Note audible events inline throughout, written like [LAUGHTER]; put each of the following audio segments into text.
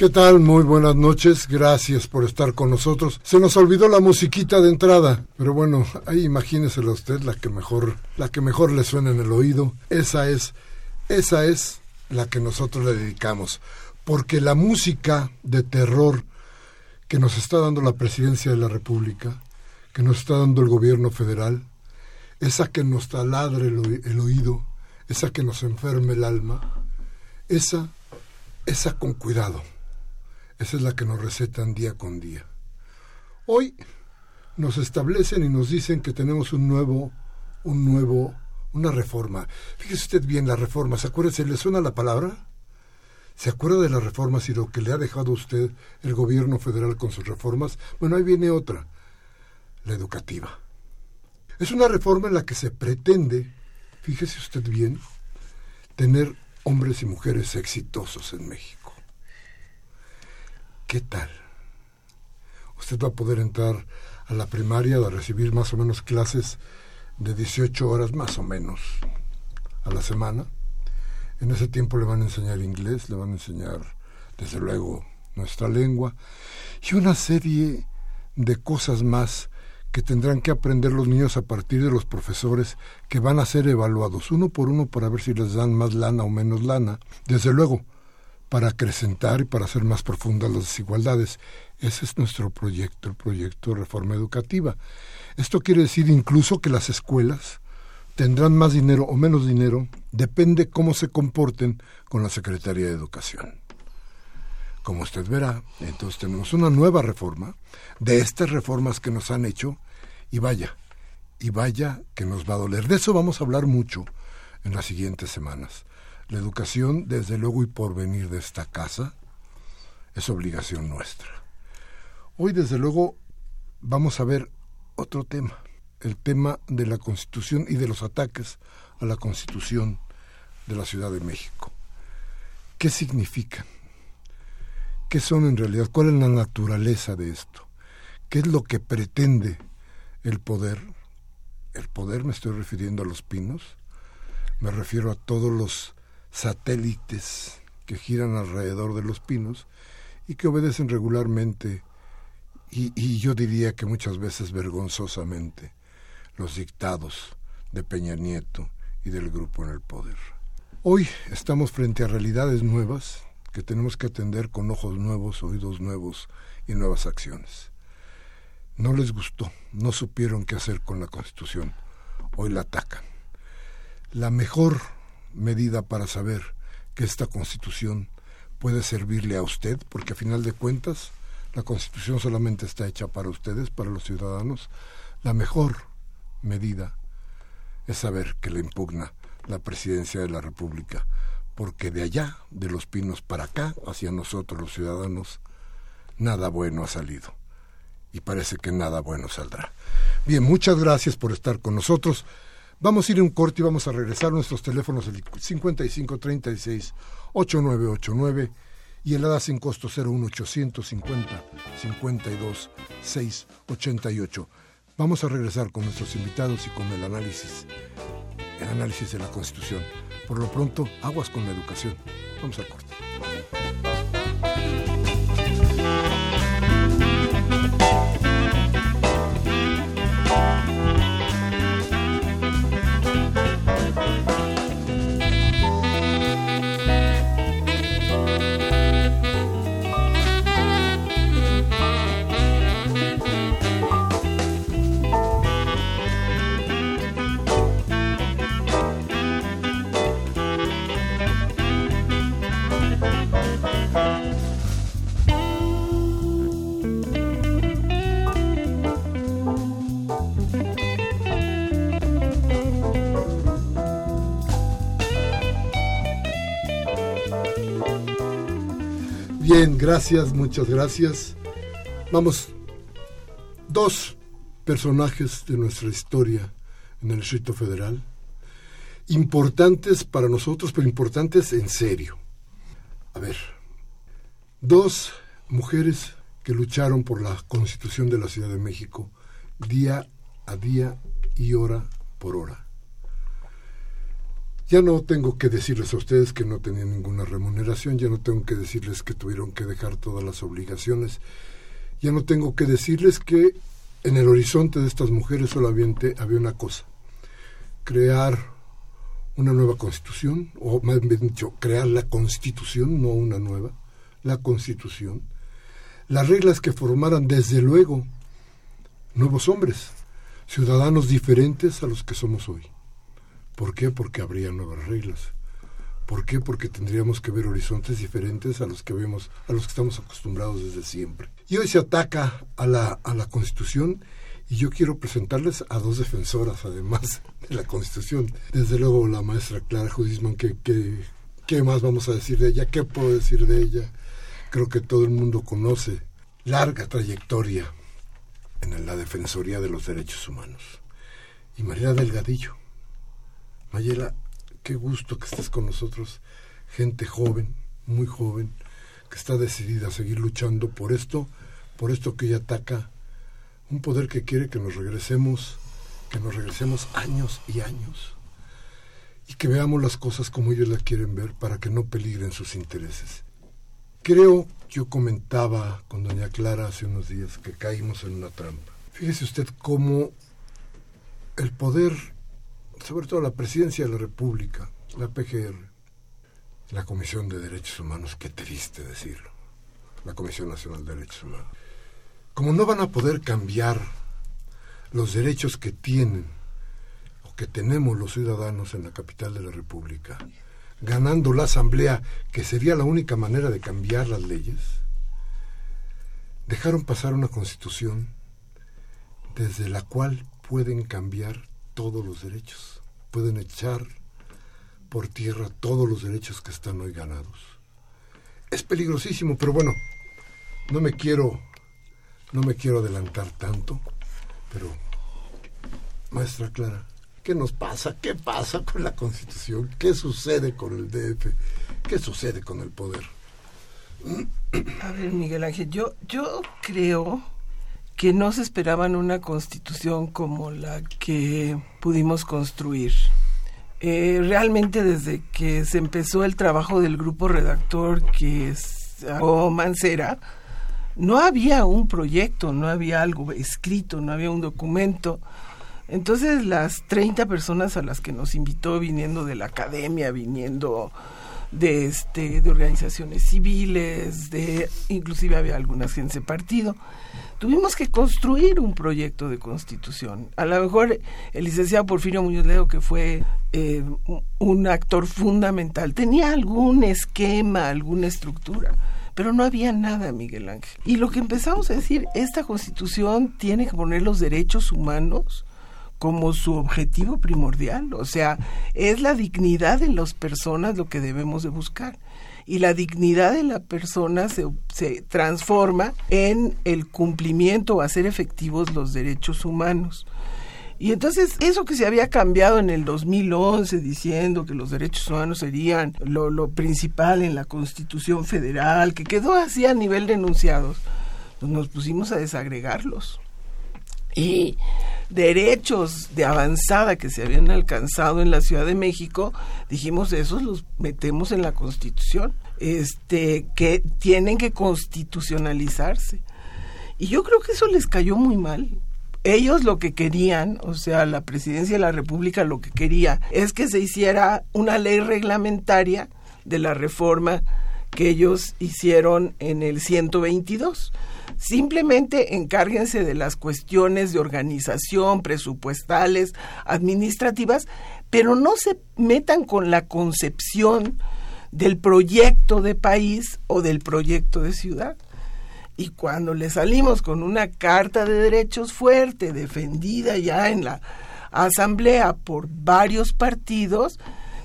¿Qué tal? Muy buenas noches, gracias por estar con nosotros. Se nos olvidó la musiquita de entrada, pero bueno, ahí imagínesela usted la que mejor, la que mejor le suena en el oído. Esa es, esa es la que nosotros le dedicamos, porque la música de terror que nos está dando la presidencia de la República, que nos está dando el gobierno federal, esa que nos taladre el, el oído, esa que nos enferme el alma, esa, esa con cuidado esa es la que nos recetan día con día. Hoy nos establecen y nos dicen que tenemos un nuevo, un nuevo, una reforma. Fíjese usted bien la reforma. ¿Se acuerda? ¿Se le suena la palabra? ¿Se acuerda de las reformas y lo que le ha dejado a usted el gobierno federal con sus reformas? Bueno, ahí viene otra, la educativa. Es una reforma en la que se pretende, fíjese usted bien, tener hombres y mujeres exitosos en México. ¿Qué tal? Usted va a poder entrar a la primaria a recibir más o menos clases de 18 horas más o menos a la semana. En ese tiempo le van a enseñar inglés, le van a enseñar, desde luego, nuestra lengua y una serie de cosas más que tendrán que aprender los niños a partir de los profesores que van a ser evaluados uno por uno para ver si les dan más lana o menos lana. Desde luego, para acrecentar y para hacer más profundas las desigualdades. Ese es nuestro proyecto, el proyecto de reforma educativa. Esto quiere decir incluso que las escuelas tendrán más dinero o menos dinero, depende cómo se comporten con la Secretaría de Educación. Como usted verá, entonces tenemos una nueva reforma de estas reformas que nos han hecho y vaya, y vaya que nos va a doler. De eso vamos a hablar mucho en las siguientes semanas. La educación, desde luego y por venir de esta casa, es obligación nuestra. Hoy, desde luego, vamos a ver otro tema, el tema de la Constitución y de los ataques a la Constitución de la Ciudad de México. ¿Qué significan? ¿Qué son en realidad? ¿Cuál es la naturaleza de esto? ¿Qué es lo que pretende el poder? El poder me estoy refiriendo a los pinos, me refiero a todos los satélites que giran alrededor de los pinos y que obedecen regularmente y, y, yo diría que muchas veces vergonzosamente los dictados de Peña Nieto y del grupo en el poder. Hoy estamos frente a realidades nuevas que tenemos que atender con ojos nuevos, oídos nuevos y nuevas acciones. No les gustó, no supieron qué hacer con la Constitución. Hoy la atacan. La mejor medida para saber que esta constitución puede servirle a usted, porque a final de cuentas la constitución solamente está hecha para ustedes, para los ciudadanos. La mejor medida es saber que le impugna la presidencia de la República, porque de allá, de los pinos para acá, hacia nosotros los ciudadanos, nada bueno ha salido. Y parece que nada bueno saldrá. Bien, muchas gracias por estar con nosotros. Vamos a ir a un corte y vamos a regresar nuestros teléfonos el 5536 8989 y el ADA sin costo 01850 52 688. Vamos a regresar con nuestros invitados y con el análisis, el análisis de la Constitución. Por lo pronto, aguas con la educación. Vamos al corte. Bien, gracias, muchas gracias. Vamos, dos personajes de nuestra historia en el Distrito Federal, importantes para nosotros, pero importantes en serio. A ver, dos mujeres que lucharon por la constitución de la Ciudad de México día a día y hora por hora. Ya no tengo que decirles a ustedes que no tenían ninguna remuneración, ya no tengo que decirles que tuvieron que dejar todas las obligaciones, ya no tengo que decirles que en el horizonte de estas mujeres solamente había una cosa, crear una nueva constitución, o más bien dicho, crear la constitución, no una nueva, la constitución, las reglas que formaran desde luego nuevos hombres, ciudadanos diferentes a los que somos hoy. ¿Por qué? Porque habría nuevas reglas. ¿Por qué? Porque tendríamos que ver horizontes diferentes a los que vemos, a los que estamos acostumbrados desde siempre. Y hoy se ataca a la, a la Constitución y yo quiero presentarles a dos defensoras, además [LAUGHS] de la Constitución. Desde luego la maestra Clara Judisman, que, que, ¿qué más vamos a decir de ella? ¿Qué puedo decir de ella? Creo que todo el mundo conoce larga trayectoria en la Defensoría de los Derechos Humanos. Y María Delgadillo. Mayela, qué gusto que estés con nosotros, gente joven, muy joven, que está decidida a seguir luchando por esto, por esto que ella ataca, un poder que quiere que nos regresemos, que nos regresemos años y años, y que veamos las cosas como ellos las quieren ver para que no peligren sus intereses. Creo, yo comentaba con doña Clara hace unos días que caímos en una trampa. Fíjese usted cómo el poder, sobre todo la presidencia de la República, la PGR, la Comisión de Derechos Humanos, qué triste decirlo, la Comisión Nacional de Derechos Humanos, como no van a poder cambiar los derechos que tienen o que tenemos los ciudadanos en la capital de la República, ganando la Asamblea, que sería la única manera de cambiar las leyes, dejaron pasar una constitución desde la cual pueden cambiar todos los derechos, pueden echar por tierra todos los derechos que están hoy ganados. Es peligrosísimo, pero bueno, no me quiero no me quiero adelantar tanto, pero maestra Clara, ¿Qué nos pasa? ¿Qué pasa con la Constitución? ¿Qué sucede con el DF? ¿Qué sucede con el poder? A ver, Miguel Ángel, yo, yo creo que no se esperaban una constitución como la que pudimos construir. Eh, realmente desde que se empezó el trabajo del grupo redactor que es Mancera, no había un proyecto, no había algo escrito, no había un documento entonces las 30 personas a las que nos invitó viniendo de la academia, viniendo de este de organizaciones civiles, de inclusive había algunas gente de partido. Tuvimos que construir un proyecto de constitución. A lo mejor el licenciado Porfirio Muñoz Ledo, que fue eh, un actor fundamental, tenía algún esquema, alguna estructura, pero no había nada, Miguel Ángel. Y lo que empezamos a decir, esta constitución tiene que poner los derechos humanos como su objetivo primordial. O sea, es la dignidad de las personas lo que debemos de buscar. Y la dignidad de la persona se, transforma en el cumplimiento o hacer efectivos los derechos humanos. Y entonces eso que se había cambiado en el 2011 diciendo que los derechos humanos serían lo, lo principal en la Constitución Federal, que quedó así a nivel de enunciados, pues nos pusimos a desagregarlos y derechos de avanzada que se habían alcanzado en la Ciudad de México, dijimos esos los metemos en la Constitución, este que tienen que constitucionalizarse. Y yo creo que eso les cayó muy mal. Ellos lo que querían, o sea, la presidencia de la República lo que quería es que se hiciera una ley reglamentaria de la reforma que ellos hicieron en el 122 Simplemente encárguense de las cuestiones de organización, presupuestales, administrativas, pero no se metan con la concepción del proyecto de país o del proyecto de ciudad. Y cuando le salimos con una carta de derechos fuerte, defendida ya en la asamblea por varios partidos,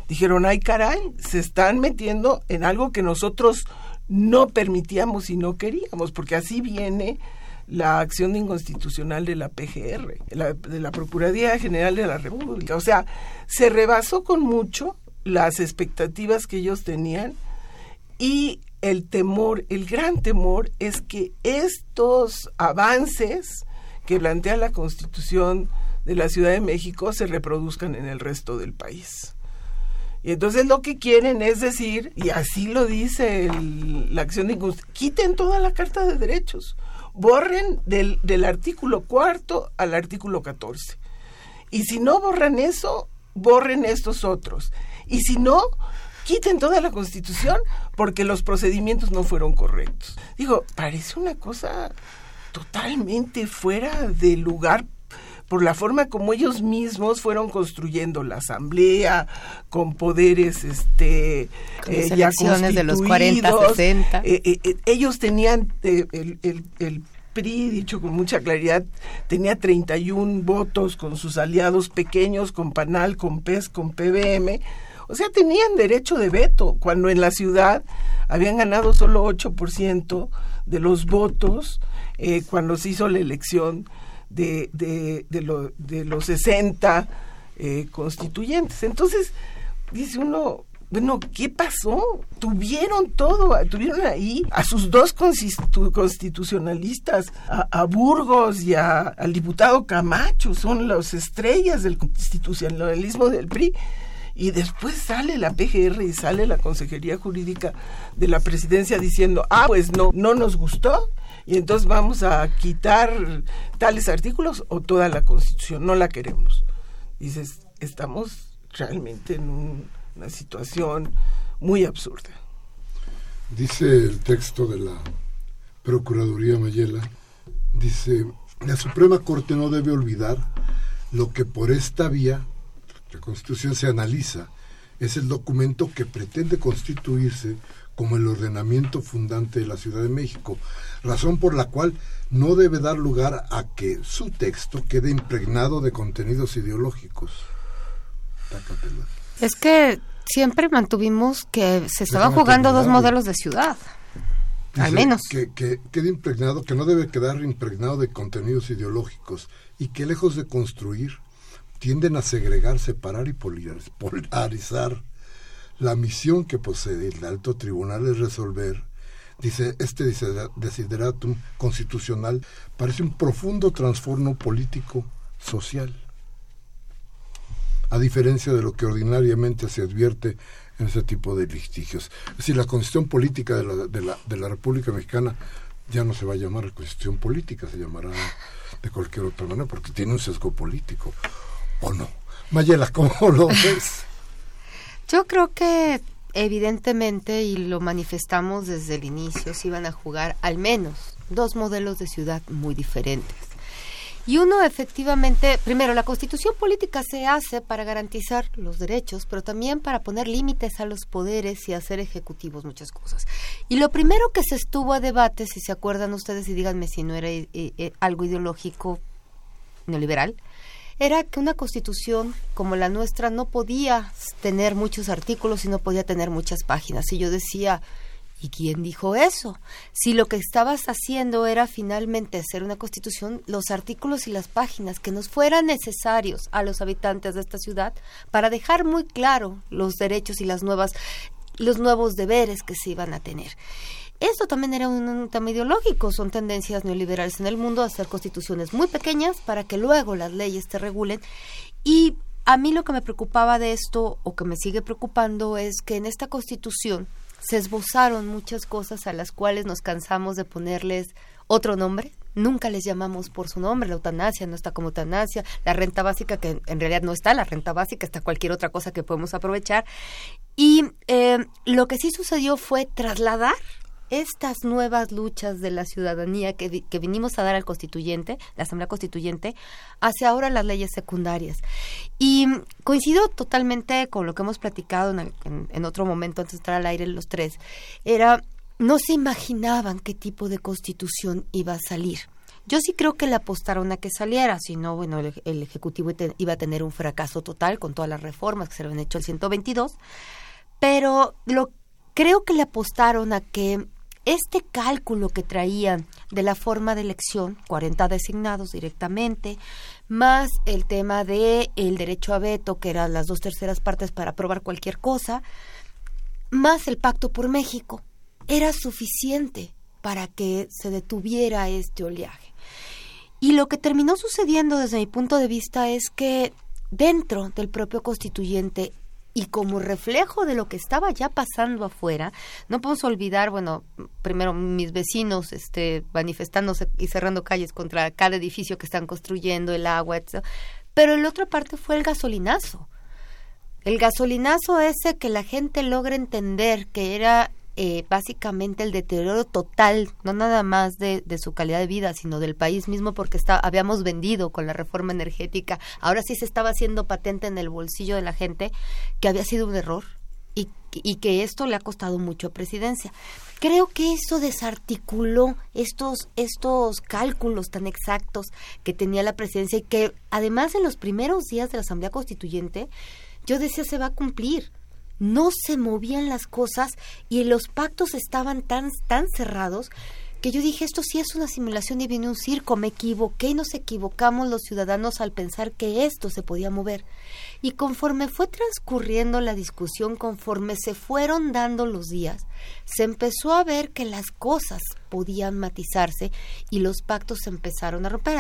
dijeron, ay caray, se están metiendo en algo que nosotros no permitíamos y no queríamos, porque así viene la acción inconstitucional de la PGR, de la Procuraduría General de la República. O sea, se rebasó con mucho las expectativas que ellos tenían y el temor, el gran temor es que estos avances que plantea la Constitución de la Ciudad de México se reproduzcan en el resto del país. Y entonces lo que quieren es decir, y así lo dice la acción de quiten toda la Carta de Derechos, borren del, del artículo cuarto al artículo 14. Y si no borran eso, borren estos otros. Y si no, quiten toda la Constitución porque los procedimientos no fueron correctos. Digo, parece una cosa totalmente fuera de lugar por la forma como ellos mismos fueron construyendo la asamblea con poderes este eh, ya de los 40 60 eh, eh, ellos tenían el, el, PRI, dicho con mucha claridad, tenía 31 votos con sus aliados pequeños, con PANAL, con PES, con PBM. O sea, tenían derecho de veto, cuando en la ciudad habían ganado solo 8% de los votos cuando se hizo la elección de, de, de, de los 60 eh, constituyentes. Entonces, dice uno, bueno, ¿qué pasó? Tuvieron todo, tuvieron ahí a sus dos constitucionalistas, a, Burgos y al diputado Camacho, son las estrellas del constitucionalismo del PRI. Y después sale la PGR y sale la Consejería Jurídica de la Presidencia diciendo, ah, pues no, no nos gustó y entonces vamos a quitar tales artículos o toda la Constitución, no la queremos. Dices, estamos realmente en una situación muy absurda. Dice el texto de la Procuraduría Mayela, dice, la Suprema Corte no debe olvidar lo que por esta vía, la Constitución se analiza, es el documento que pretende constituirse como el ordenamiento fundante de la Ciudad de México, razón por la cual no debe dar lugar a que su texto quede impregnado de contenidos ideológicos. Es que siempre mantuvimos que se estaban jugando dos modelos de ciudad. al menos. Que, que quede impregnado, que no debe quedar impregnado de contenidos ideológicos y que lejos de construir, tienden a segregar, separar y polarizar la misión que posee el alto tribunal es resolver, dice, este desideratum constitucional parece un profundo trastorno político social, a diferencia de lo que ordinariamente se advierte en ese tipo de litigios. Es decir, la constitución política de la, de la, de la República Mexicana ya no se va a llamar constitución política, se llamará de cualquier otra manera, porque tiene un sesgo político, ¿o no? Mayela, ¿cómo lo ves? Yo creo que evidentemente, y lo manifestamos desde el inicio, se iban a jugar al menos dos modelos de ciudad muy diferentes. Y uno efectivamente, primero, la constitución política se hace para garantizar los derechos, pero también para poner límites a los poderes y hacer ejecutivos muchas cosas. Y lo primero que se estuvo a debate, si se acuerdan ustedes y díganme si no era eh, eh, algo ideológico neoliberal, era que una constitución como la nuestra no podía tener muchos artículos y no podía tener muchas páginas. Y yo decía, ¿y quién dijo eso? Si lo que estabas haciendo era finalmente hacer una constitución, los artículos y las páginas que nos fueran necesarios a los habitantes de esta ciudad para dejar muy claro los derechos y las nuevas los nuevos deberes que se iban a tener. Esto también era un, tema ideológico, son tendencias neoliberales en el mundo a hacer constituciones muy pequeñas para que luego las leyes te regulen. Y a mí lo que me preocupaba de esto, o que me sigue preocupando, es que en esta constitución se esbozaron muchas cosas a las cuales nos cansamos de ponerles otro nombre. Nunca les llamamos por su nombre, la eutanasia no está como eutanasia, la renta básica que en realidad no está, la renta básica está cualquier otra cosa que podemos aprovechar. Y eh, lo que sí sucedió fue trasladar estas nuevas luchas de la ciudadanía que, que, vinimos a dar al constituyente, la Asamblea Constituyente, hacia ahora las leyes secundarias. Y coincido totalmente con lo que hemos platicado en, en, otro momento antes de estar al aire los tres. Era, no se imaginaban qué tipo de constitución iba a salir. Yo sí creo que le apostaron a que saliera, si no, bueno, el, el Ejecutivo iba a tener un fracaso total con todas las reformas que se le habían hecho al 122, pero lo creo que le apostaron a que este cálculo que traían de la forma de elección, 40 designados directamente, más el tema de el derecho a veto, que eran las dos terceras partes para aprobar cualquier cosa, más el pacto por México, era suficiente para que se detuviera este oleaje. Y lo que terminó sucediendo desde mi punto de vista es que dentro del propio constituyente y como reflejo de lo que estaba ya pasando afuera, no podemos olvidar, bueno, primero mis vecinos este, manifestándose y cerrando calles contra cada edificio que están construyendo, el agua, etc. Pero la otra parte fue el gasolinazo. El gasolinazo ese que la gente logra entender que era eh, básicamente el deterioro total, no nada más de, su calidad de vida, sino del país mismo, porque está, habíamos vendido con la reforma energética, ahora sí se estaba haciendo patente en el bolsillo de la gente que había sido un error y, y que esto le ha costado mucho a presidencia. Creo que eso desarticuló estos, estos cálculos tan exactos que tenía la presidencia y que además en los primeros días de la Asamblea Constituyente yo decía se va a cumplir no se movían las cosas y los pactos estaban tan, tan cerrados que yo dije, esto sí es una simulación y viene un circo, me equivoqué y nos equivocamos los ciudadanos al pensar que esto se podía mover. Y conforme fue transcurriendo la discusión, conforme se fueron dando los días, se empezó a ver que las cosas podían matizarse y los pactos se empezaron a romper.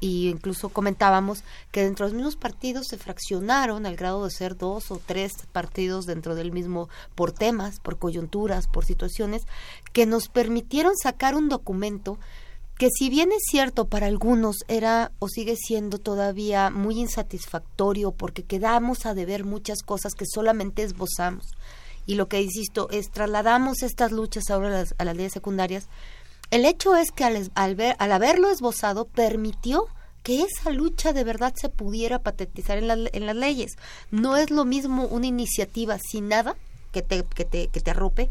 Y incluso comentábamos que dentro de los mismos partidos se fraccionaron al grado de ser dos o tres partidos dentro del mismo por temas, por coyunturas, por situaciones, que nos permitieron sacar un documento que si bien es cierto para algunos era o sigue siendo todavía muy insatisfactorio porque quedamos a deber muchas cosas que solamente esbozamos y lo que insisto es trasladamos estas luchas ahora a las, a las leyes secundarias el hecho es que al, al, ver, al haberlo esbozado permitió que esa lucha de verdad se pudiera patetizar en, la, en las leyes. No es lo mismo una iniciativa sin nada que te, que te, que te arrope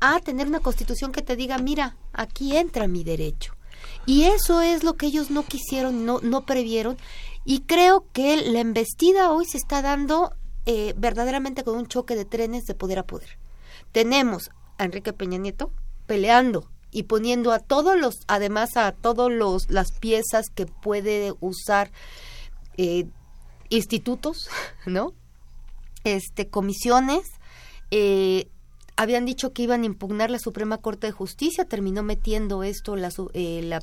a tener una constitución que te diga, mira, aquí entra mi derecho. Y eso es lo que ellos no quisieron, no, no previeron. Y creo que la embestida hoy se está dando eh, verdaderamente con un choque de trenes de poder a poder. Tenemos a Enrique Peña Nieto peleando y poniendo a todos los, además a todos los las piezas que puede usar eh, institutos, [LAUGHS] ¿no? Este, comisiones, eh, habían dicho que iban a impugnar la Suprema Corte de Justicia, terminó metiendo esto la, eh, la,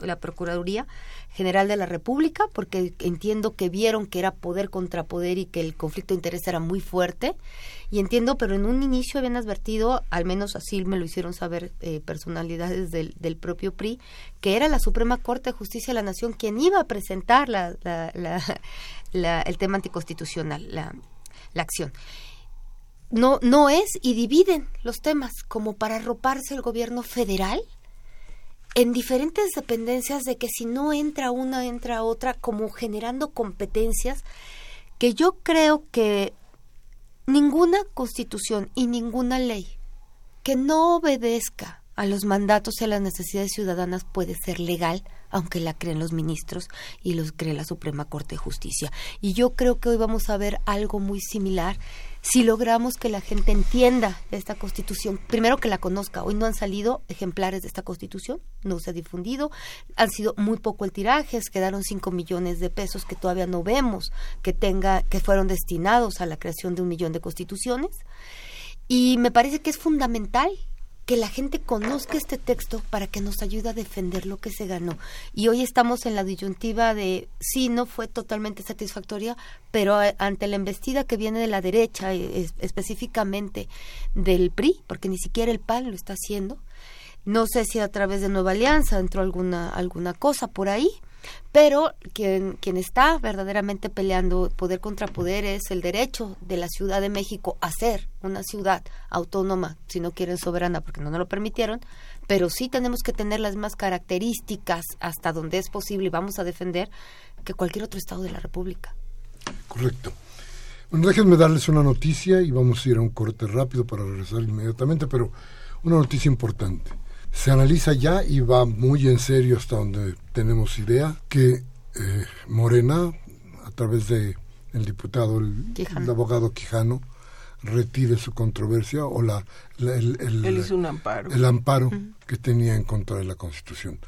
la Procuraduría General de la República, porque entiendo que vieron que era poder contra poder y que el conflicto de interés era muy fuerte. Y entiendo, pero en un inicio habían advertido, al menos así me lo hicieron saber eh, personalidades del, del, propio PRI, que era la Suprema Corte de Justicia de la Nación quien iba a presentar la, el tema anticonstitucional, la acción no, no es y dividen los temas como para arroparse el gobierno federal en diferentes dependencias de que si no entra una, entra otra, como generando competencias que yo creo que ninguna constitución y ninguna ley que no obedezca a los mandatos y a las necesidades ciudadanas puede ser legal, aunque la creen los ministros y los cree la Suprema Corte de Justicia. Y yo creo que hoy vamos a ver algo muy similar si logramos que la gente entienda esta constitución, primero que la conozca. Hoy no han salido ejemplares de esta constitución, no se ha difundido, han sido muy poco el tiraje, quedaron 5 millones de pesos que todavía no vemos que tenga, que fueron destinados a la creación de un millón de constituciones. Y me parece que es fundamental que la gente conozca este texto para que nos ayude a defender lo que se ganó. Y hoy estamos en la disyuntiva de sí, no fue totalmente satisfactoria, pero ante la embestida que viene de la derecha, específicamente del PRI, porque ni siquiera el PAN lo está haciendo, no sé si a través de Nueva Alianza entró alguna, alguna cosa por ahí, pero quien, quien está verdaderamente peleando poder contra poder es el derecho de la Ciudad de México a ser una ciudad autónoma, si no quieren soberana porque no nos lo permitieron, pero sí tenemos que tener las mismas características hasta donde es posible y vamos a defender que cualquier otro estado de la República. Correcto. Bueno, déjenme darles una noticia y vamos a ir a un corte rápido para regresar inmediatamente, pero una noticia importante se analiza ya y va muy en serio hasta donde tenemos idea que eh, Morena, a través de el diputado, el, el, abogado Quijano, retire su controversia o la, el, Él hizo un amparo. el amparo que tenía en contra de la Constitución.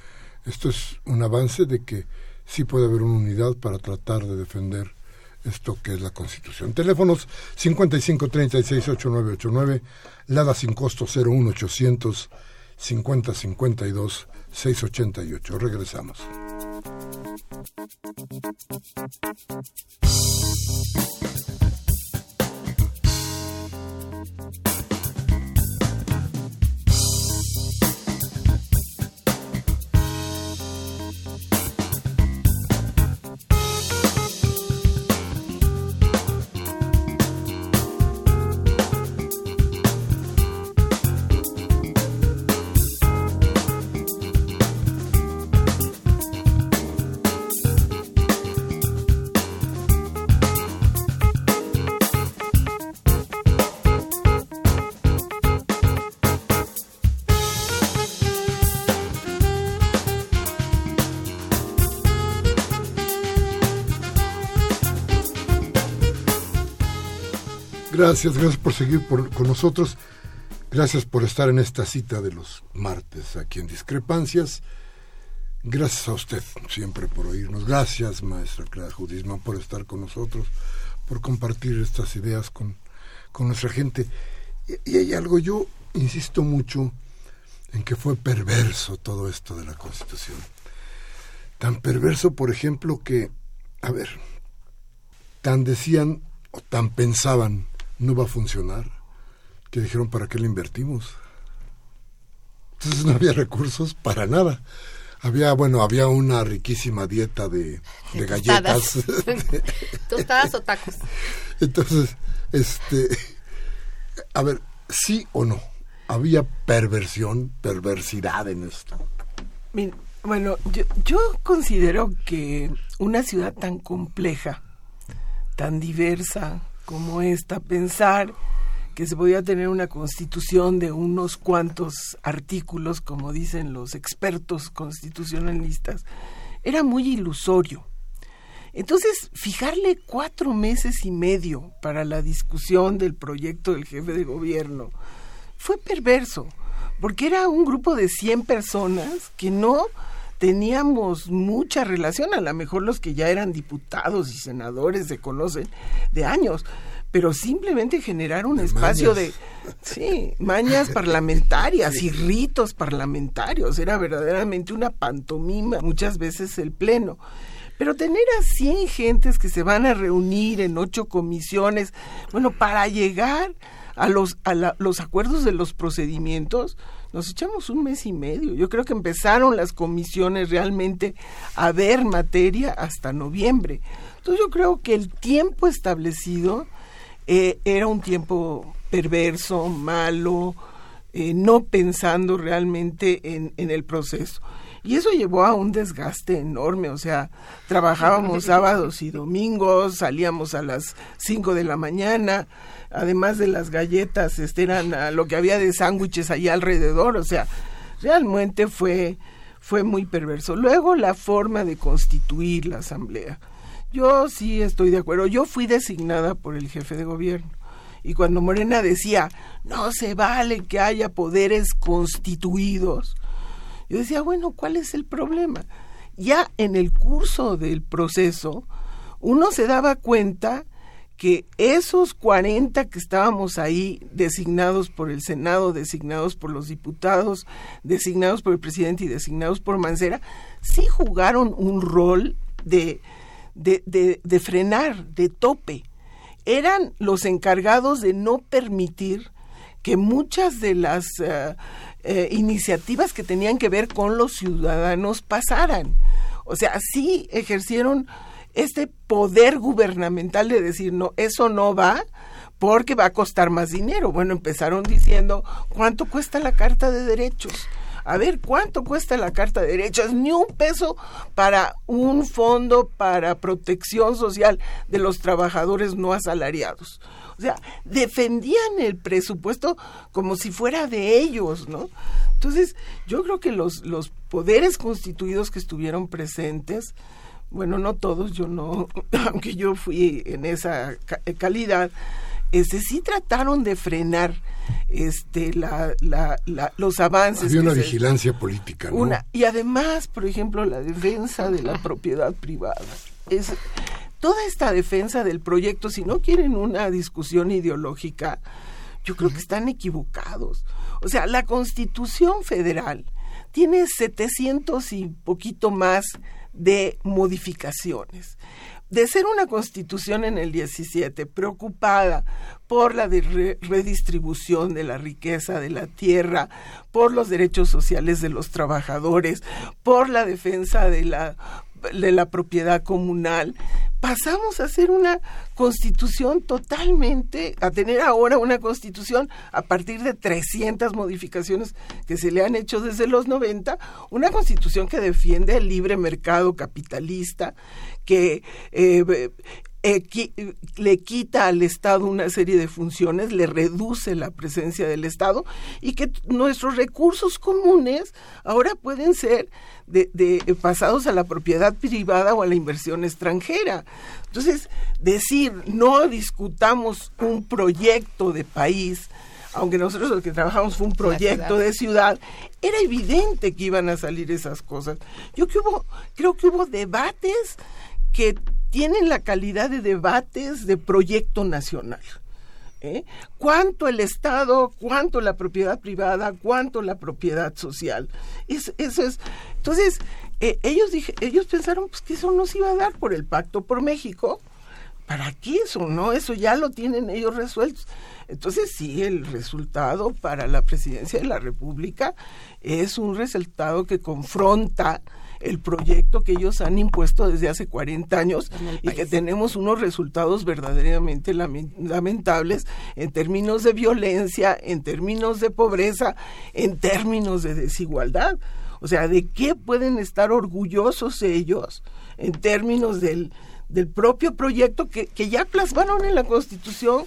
Esto es un avance de que sí puede haber una unidad para tratar de defender esto que es la Constitución. Teléfonos 55 36 8989, Lada sin costo 01800 50 52 688. Regresamos. Gracias, gracias por seguir con nosotros. Gracias por estar en esta cita de los martes aquí en Discrepancias. Gracias a usted siempre por oírnos. Gracias, maestra Clara Judisma, por estar con nosotros, por compartir estas ideas con, con nuestra gente. Y hay algo, yo insisto mucho en que fue perverso todo esto de la Constitución. Tan perverso, por ejemplo, que, a ver, tan decían o tan pensaban no va a funcionar. Que dijeron, ¿para qué le invertimos? Entonces no había recursos para nada. Había, bueno, había una riquísima dieta de, de galletas. [LAUGHS] Tostadas o tacos. Entonces, este, a ver, sí o no, había perversión, perversidad en esto. Bueno, yo, yo considero que una ciudad tan compleja, tan diversa, como esta, pensar que se podía tener una constitución de unos cuantos artículos, como dicen los expertos constitucionalistas, era muy ilusorio. Entonces, fijarle cuatro meses y medio para la discusión del proyecto del jefe de gobierno fue perverso, porque era un grupo de 100 personas que no teníamos mucha relación, a lo mejor los que ya eran diputados y senadores se conocen de años, pero simplemente generar un espacio de sí, mañas parlamentarias y ritos parlamentarios, era verdaderamente una pantomima, muchas veces el pleno. Pero tener a 100 gentes que se van a reunir en ocho comisiones, bueno, para llegar a los, a los acuerdos de los procedimientos, nos echamos un mes y medio. Yo creo que empezaron las comisiones realmente a ver materia hasta noviembre. Entonces yo creo que el tiempo establecido eh, era un tiempo perverso, malo, eh, no pensando realmente en, en el proceso. Y eso llevó a un desgaste enorme, o sea, trabajábamos [LAUGHS] sábados y domingos, salíamos a las 5 de la mañana, además de las galletas, este, eran lo que había de sándwiches allá alrededor, o sea, realmente fue, fue muy perverso. Luego la forma de constituir la asamblea. Yo sí estoy de acuerdo, yo fui designada por el jefe de gobierno. Y cuando Morena decía, no se vale que haya poderes constituidos, yo decía, bueno, ¿cuál es el problema? Ya en el curso del proceso, uno se daba cuenta que esos 40 que estábamos ahí designados por el Senado, designados por los diputados, designados por el presidente y designados por Mancera, sí jugaron un rol de, de, de, frenar, de tope. Eran los encargados de no permitir que muchas de las eh, eh, iniciativas que tenían que ver con los ciudadanos pasaran. O sea, sí ejercieron este poder gubernamental de decir, no, eso no va porque va a costar más dinero. Bueno, empezaron diciendo, ¿cuánto cuesta la Carta de Derechos? A ver, ¿cuánto cuesta la Carta de Derechos? Ni un peso para un fondo para protección social de los trabajadores no asalariados. O sea, defendían el presupuesto como si fuera de ellos, ¿no? Entonces, yo creo que los, los poderes constituidos que estuvieron presentes, bueno, no todos, yo no, [LAUGHS] aunque yo fui en esa calidad, este, sí trataron de frenar este, la, los avances. Había una vigilancia política, ¿no? Una, y además, por ejemplo, la defensa de la propiedad privada. Es, toda esta defensa del proyecto, si no quieren una discusión ideológica, yo creo que están equivocados. O sea, la Constitución Federal tiene 700 y poquito más de modificaciones. De ser una constitución en el 17 preocupada por la redistribución de la riqueza de la tierra, por los derechos sociales de los trabajadores, por la defensa de la de la propiedad comunal, pasamos a hacer una constitución totalmente, a tener ahora una constitución a partir de 300 modificaciones que se le han hecho desde los 90, una constitución que defiende el libre mercado capitalista, que eh, le quita al Estado una serie de funciones, le reduce la presencia del Estado y que nuestros recursos comunes ahora pueden ser de, de, pasados a la propiedad privada o a la inversión extranjera. Entonces, decir no discutamos un proyecto de país, aunque nosotros lo que trabajamos fue un proyecto de ciudad, era evidente que iban a salir esas cosas. Yo que hubo, creo que hubo debates que tienen la calidad de debates de proyecto nacional. ¿eh? ¿Cuánto el Estado, cuánto la propiedad privada, cuánto la propiedad social? Es, eso es. Entonces, eh, ellos, dije, ellos pensaron pues, que eso no se iba a dar por el Pacto por México. ¿Para qué eso? No, eso ya lo tienen ellos resueltos. Entonces, sí, el resultado para la presidencia de la República es un resultado que confronta el proyecto que ellos han impuesto desde hace 40 años y que tenemos unos resultados verdaderamente lamentables en términos de violencia, en términos de pobreza, en términos de desigualdad. O sea, ¿de qué pueden estar orgullosos ellos en términos del, del propio proyecto que, que ya plasmaron en la Constitución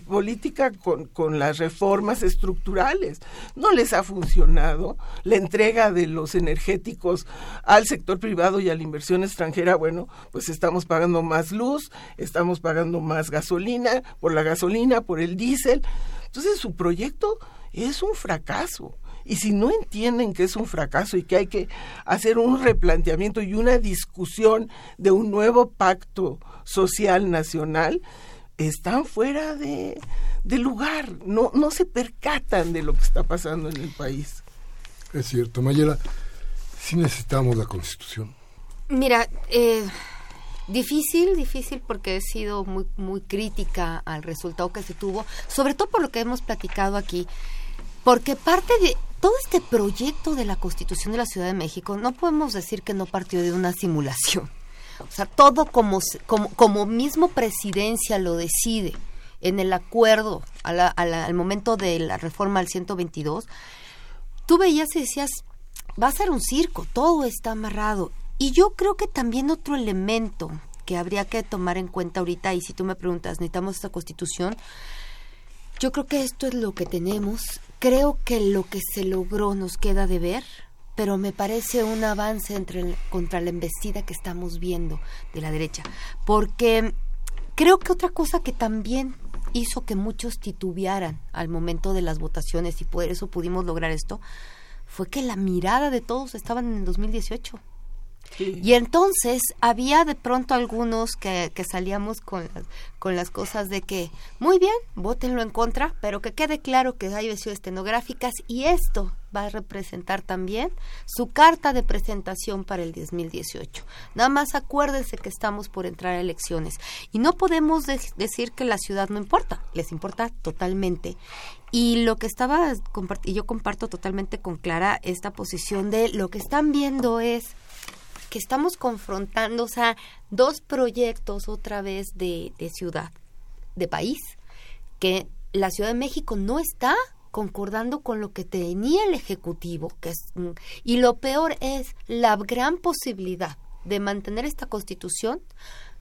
política con, con, las reformas estructurales. No les ha funcionado. La entrega de los energéticos al sector privado y a la inversión extranjera, bueno, pues estamos pagando más luz, estamos pagando más gasolina, por la gasolina, por el diésel. Entonces su proyecto es un fracaso. Y si no entienden que es un fracaso y que hay que hacer un replanteamiento y una discusión de un nuevo pacto social nacional, están fuera de, lugar, no, no se percatan de lo que está pasando en el país. Es cierto, Mayela, sí necesitamos la constitución. Mira, eh, difícil, difícil porque he sido muy, muy crítica al resultado que se tuvo, sobre todo por lo que hemos platicado aquí, porque parte de todo este proyecto de la Constitución de la Ciudad de México, no podemos decir que no partió de una simulación o sea, todo como, como, como mismo presidencia lo decide en el acuerdo al momento de la reforma al 122, tú veías y decías, va a ser un circo, todo está amarrado. Y yo creo que también otro elemento que habría que tomar en cuenta ahorita, y si tú me preguntas, necesitamos esta constitución, yo creo que esto es lo que tenemos. Creo que lo que se logró nos queda de ver pero me parece un avance entre contra la embestida que estamos viendo de la derecha, porque creo que otra cosa que también hizo que muchos titubearan al momento de las votaciones y por eso pudimos lograr esto, fue que la mirada de todos estaba en el 2018. Y entonces había de pronto algunos que, salíamos con las, con las cosas de que, muy bien, votenlo en contra, pero que quede claro que hay versiones estenográficas y esto va a representar también su carta de presentación para el 2018. Nada más acuérdense que estamos por entrar a elecciones y no podemos decir que la ciudad no importa, les importa totalmente. Y lo que estaba, y yo comparto totalmente con Clara esta posición de lo que están viendo es que estamos confrontando, o sea, dos proyectos otra vez de, de ciudad, de país, que la Ciudad de México no está concordando con lo que tenía el Ejecutivo, que es, y lo peor es la gran posibilidad de mantener esta constitución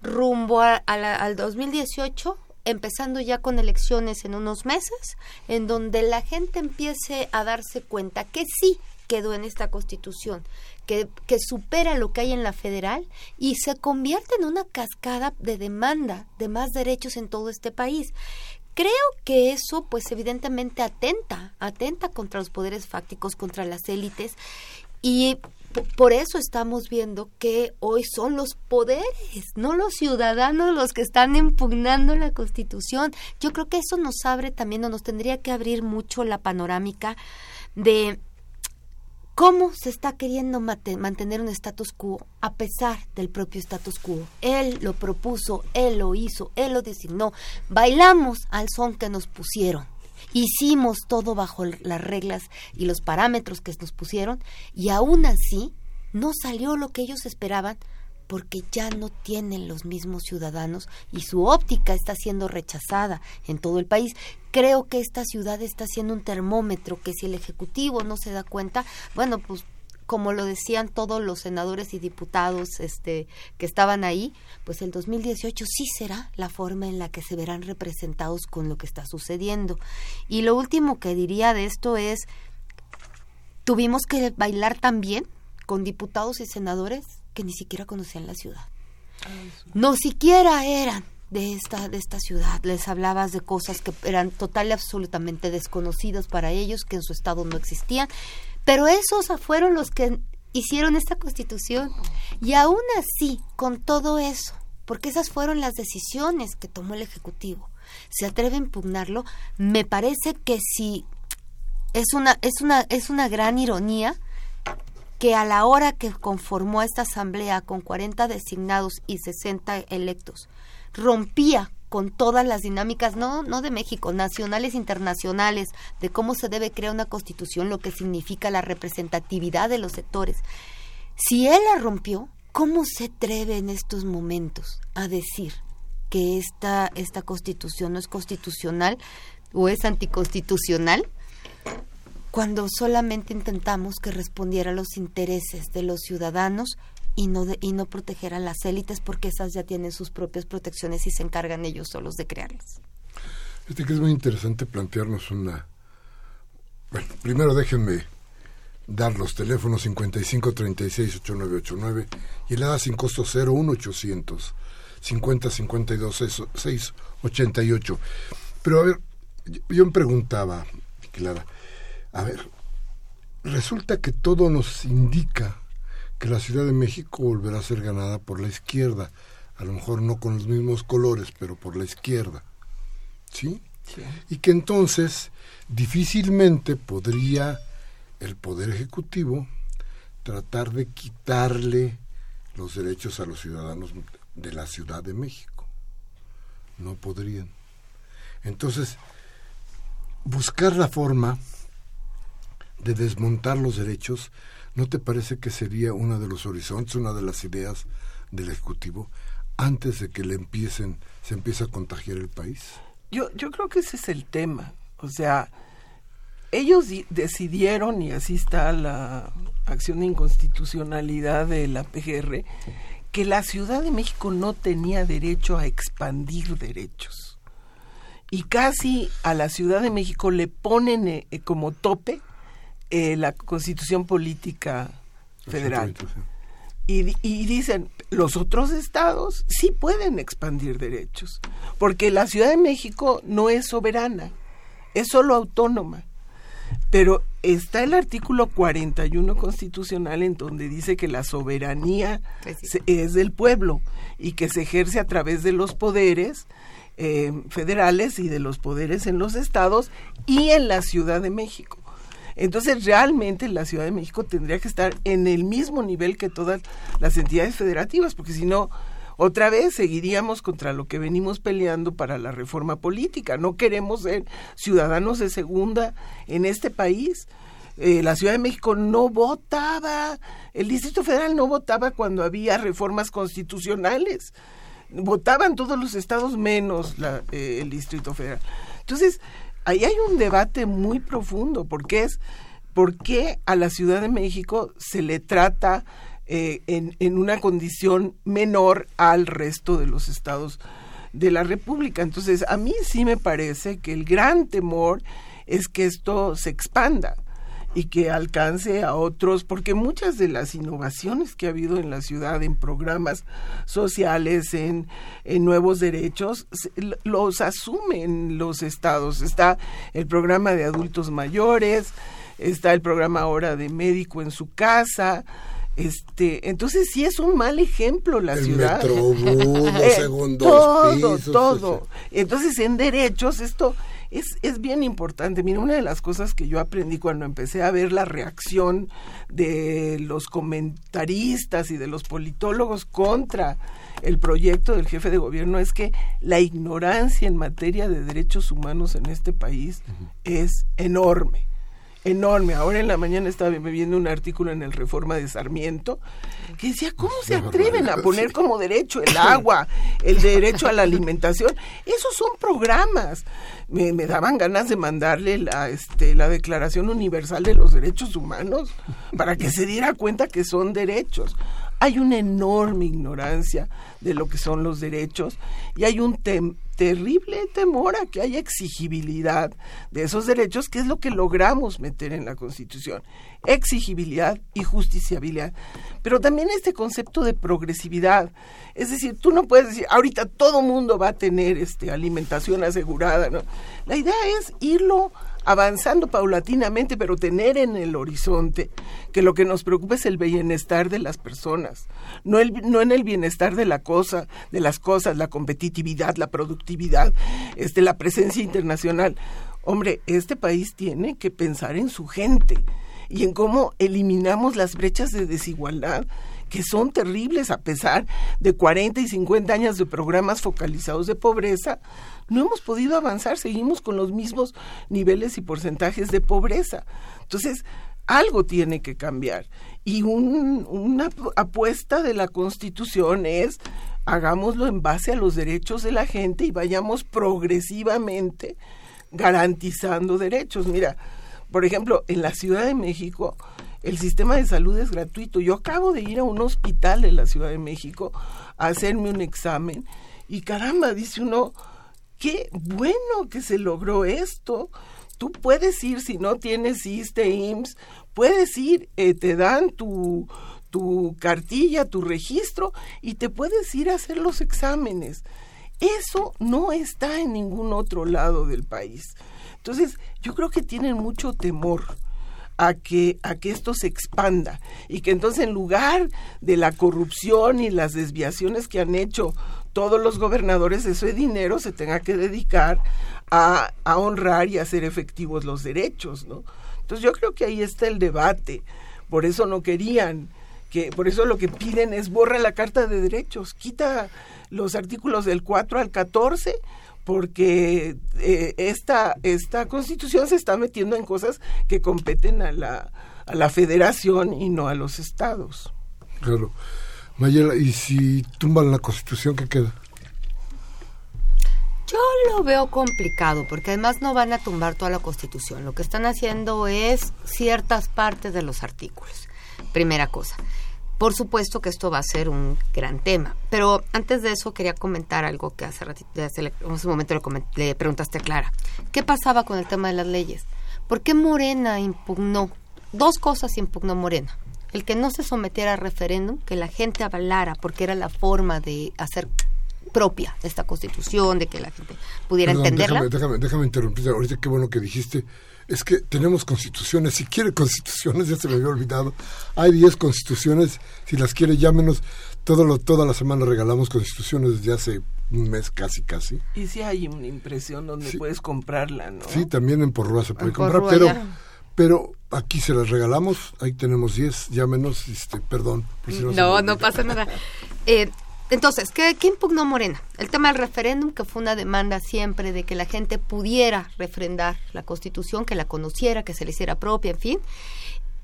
rumbo al 2018 empezando ya con elecciones en unos meses, en donde la gente empiece a darse cuenta que sí quedó en esta constitución, que, que supera lo que hay en la federal y se convierte en una cascada de demanda de más derechos en todo este país. creo que eso, pues evidentemente atenta, atenta contra los poderes fácticos, contra las élites, y por eso estamos viendo que hoy son los poderes, no los ciudadanos los que están impugnando la Constitución. Yo creo que eso nos abre también o nos tendría que abrir mucho la panorámica de cómo se está queriendo mantener un status quo a pesar del propio status quo. Él lo propuso, él lo hizo, él lo designó. Bailamos al son que nos pusieron. Hicimos todo bajo las reglas y los parámetros que nos pusieron y aún así no salió lo que ellos esperaban porque ya no tienen los mismos ciudadanos y su óptica está siendo rechazada en todo el país. Creo que esta ciudad está siendo un termómetro que si el Ejecutivo no se da cuenta, bueno, pues como lo decían todos los senadores y diputados este, que estaban ahí, pues el 2018 sí será la forma en la que se verán representados con lo que está sucediendo. Y lo último que diría de esto es, tuvimos que bailar también con diputados y senadores que ni siquiera conocían la ciudad. No siquiera eran de esta, de esta ciudad. Les hablabas de cosas que eran total y absolutamente desconocidas para ellos, que en su estado no existían. Pero esos fueron los que hicieron esta constitución. Y aún así, con todo eso, porque esas fueron las decisiones que tomó el Ejecutivo, se atreve a impugnarlo, me parece que si es una, es una, es una gran ironía que a la hora que conformó esta asamblea con 40 designados y 60 electos, rompía con todas las dinámicas, no, no de México, nacionales, internacionales, de cómo se debe crear una constitución, lo que significa la representatividad de los sectores. Si él la rompió, ¿cómo se atreve en estos momentos a decir que esta, esta constitución no es constitucional o es anticonstitucional? Cuando solamente intentamos que respondiera a los intereses de los ciudadanos y no, y no proteger a las élites porque esas ya tienen sus propias protecciones y se encargan ellos solos de crearlas. Este que es muy interesante plantearnos una... Bueno, primero déjenme dar los teléfonos 55 36 8989 y el ADA sin costo 01800 50 52 6, 88. Pero a ver, yo me preguntaba, Clara, a ver, resulta que todo nos indica que la Ciudad de México volverá a ser ganada por la izquierda, a lo mejor no con los mismos colores, pero por la izquierda. ¿Sí? sí. Y que entonces difícilmente podría el Poder Ejecutivo tratar de quitarle los derechos a los ciudadanos de la Ciudad de México. No podrían. Entonces, buscar la forma de desmontar los derechos, ¿no te parece que sería uno de los horizontes, una de las ideas del Ejecutivo antes de que le empiecen, se empiece a contagiar el país? Yo, yo creo que ese es el tema. O sea, ellos decidieron, y así está la acción de inconstitucionalidad de la PGR, que la Ciudad de México no tenía derecho a expandir derechos. Y casi a la Ciudad de México le ponen eh, como tope eh, la constitución política federal. Y, y, dicen, los otros estados sí pueden expandir derechos, porque la Ciudad de México no es soberana, es solo autónoma. Pero está el artículo 41 constitucional en donde dice que la soberanía pues es del pueblo y que se ejerce a través de los poderes eh, federales y de los poderes en los estados y en la Ciudad de México. Entonces, realmente la Ciudad de México tendría que estar en el mismo nivel que todas las entidades federativas, porque si no, otra vez seguiríamos contra lo que venimos peleando para la reforma política. No queremos ser ciudadanos de segunda en este país. Eh, la Ciudad de México no votaba, el Distrito Federal no votaba cuando había reformas constitucionales. Votaban todos los estados menos eh, el Distrito Federal. Entonces, ahí hay un debate muy profundo, porque es por qué a la Ciudad de México se le trata eh, en, en, una condición menor al resto de los estados de la República. Entonces, a mí sí me parece que el gran temor es que esto se expanda y que alcance a otros, porque muchas de las innovaciones que ha habido en la ciudad, en programas sociales, en, en nuevos derechos, los asumen los estados. Está el programa de adultos mayores, está el programa ahora de médico en su casa, este, entonces sí es un mal ejemplo la el ciudad. Metrobús, los [LAUGHS] Eh, segundos todo, pisos, todo. Entonces en derechos esto es, es bien importante. Mira, una de las cosas que yo aprendí cuando empecé a ver la reacción de los comentaristas y de los politólogos contra el proyecto del jefe de gobierno es que la ignorancia en materia de derechos humanos en este país es enorme enorme. Ahora en la mañana estaba viendo un artículo en el Reforma de Sarmiento que decía, ¿cómo se atreven a poner como derecho el agua, el derecho a la alimentación? Esos son programas. Me, me daban ganas de mandarle la, este, la Declaración Universal de los Derechos Humanos para que se diera cuenta que son derechos. Hay una enorme ignorancia de lo que son los derechos y hay un tem terrible temor a que haya exigibilidad de esos derechos, que es lo que logramos meter en la Constitución. Exigibilidad y justiciabilidad. Pero también este concepto de progresividad. Es decir, tú no puedes decir, ahorita todo mundo va a tener este, alimentación asegurada. ¿no? La idea es irlo avanzando paulatinamente, pero tener en el horizonte que lo que nos preocupa es el bienestar de las personas, no, el, no en el bienestar de la cosa, de las cosas, la competitividad, la productividad, este, la presencia internacional. Hombre, este país tiene que pensar en su gente y en cómo eliminamos las brechas de desigualdad que son terribles a pesar de 40 y 50 años de programas focalizados de pobreza, no hemos podido avanzar, seguimos con los mismos niveles y porcentajes de pobreza. Entonces, algo tiene que cambiar. Y un, una apuesta de la Constitución es, hagámoslo en base a los derechos de la gente y vayamos progresivamente garantizando derechos. Mira, por ejemplo, en la Ciudad de México, el sistema de salud es gratuito. Yo acabo de ir a un hospital de la Ciudad de México a hacerme un examen y caramba, dice uno, qué bueno que se logró esto. Tú puedes ir, si no tienes ISTE, IMSS, puedes ir, eh, te dan tu, tu cartilla, tu registro y te puedes ir a hacer los exámenes. Eso no está en ningún otro lado del país. Entonces, yo creo que tienen mucho temor a que, a que esto se expanda y que entonces en lugar de la corrupción y las desviaciones que han hecho todos los gobernadores, ese dinero se tenga que dedicar a, a honrar y hacer efectivos los derechos, ¿no? Entonces yo creo que ahí está el debate. Por eso no querían que por eso lo que piden es borra la Carta de Derechos, quita los artículos del 4 al 14 porque eh, esta, esta constitución se está metiendo en cosas que competen a la, a la federación y no a los estados. Claro. Mayela, ¿y si tumban la constitución, qué queda? Yo lo veo complicado porque además no van a tumbar toda la constitución. Lo que están haciendo es ciertas partes de los artículos. Primera cosa. Por supuesto que esto va a ser un gran tema, pero antes de eso quería comentar algo que hace, ratito, hace, momento le, le, preguntaste a Clara. ¿Qué pasaba con el tema de las leyes? ¿Por qué Morena impugnó? Dos cosas impugnó Morena. El que no se sometiera a referéndum, que la gente avalara, porque era la forma de hacer propia esta constitución, de que la gente pudiera Perdón, entenderla. Déjame, déjame, déjame interrumpir ahorita, qué bueno que dijiste es que tenemos constituciones, si quiere [LAUGHS] constituciones, ya se me había olvidado, hay 10 constituciones, si las quiere llámenos, todo lo, toda la semana regalamos constituciones desde hace un mes casi, casi. Y si hay una impresión donde sí. puedes comprarla, ¿no? Sí, también en Porrúa se puede en comprar, pero, ya. pero aquí se las regalamos, ahí tenemos 10, llámenos, este, perdón. Si no, no, no pasa nada. Eh, entonces, ¿qué, ¿qué, impugnó Morena? El tema del referéndum, que fue una demanda siempre de que la gente pudiera refrendar la Constitución, que la conociera, que se le hiciera propia, en fin,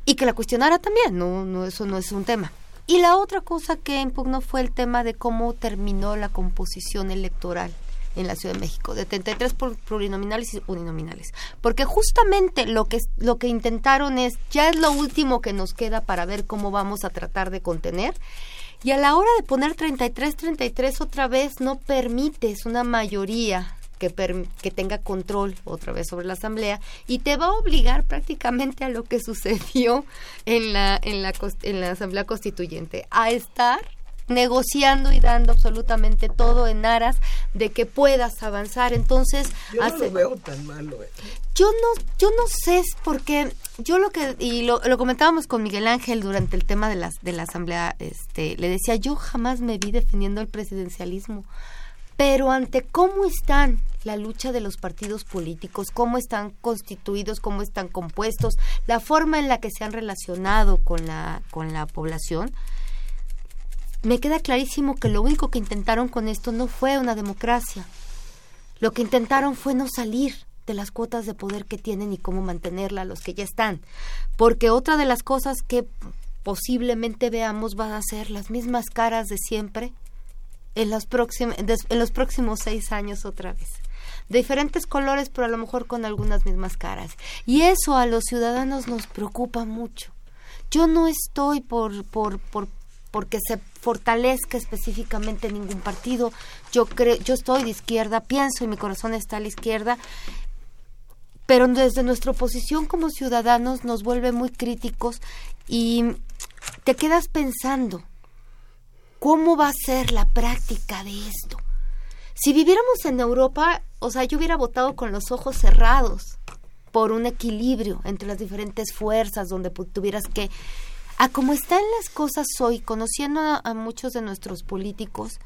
y que la cuestionara también, no, no eso no es un tema. Y la otra cosa que impugnó fue el tema de cómo terminó la composición electoral en la Ciudad de México, de 33 plurinominales y uninominales. Porque justamente lo que, lo que intentaron es, ya es lo último que nos queda para ver cómo vamos a tratar de contener, y a la hora de poner 33-33 otra vez no permites una mayoría que, que tenga control otra vez sobre la asamblea y te va a obligar prácticamente a lo que [LAUGHS] sucedió en la en la en la asamblea constituyente a estar negociando y dando absolutamente todo en aras de que puedas avanzar. Entonces, yo no lo veo tan malo. Eh. Yo no, yo no sé porque yo lo que y lo, lo, comentábamos con Miguel Ángel durante el tema de las de la asamblea, este, le decía yo jamás me vi defendiendo el presidencialismo, pero ante cómo están la lucha de los partidos políticos, cómo están constituidos, cómo están compuestos, la forma en la que se han relacionado con la con la población me queda clarísimo que lo único que intentaron con esto no fue una democracia. Lo que intentaron fue no salir de las cuotas de poder que tienen y cómo mantenerla los que ya están. Porque otra de las cosas que posiblemente veamos van a ser las mismas caras de siempre en los, próximos, en los próximos seis años otra vez. De diferentes colores, pero a lo mejor con algunas mismas caras. Y eso a los ciudadanos nos preocupa mucho. Yo no estoy por, por, por porque se fortalezca específicamente ningún partido. Yo creo, yo estoy de izquierda, pienso y mi corazón está a la izquierda, pero desde nuestra posición como ciudadanos nos vuelve muy críticos y te quedas pensando, ¿cómo va a ser la práctica de esto? Si viviéramos en Europa, o sea, yo hubiera votado con los ojos cerrados por un equilibrio entre las diferentes fuerzas donde tuvieras que a como están las cosas hoy, conociendo a, muchos de nuestros políticos,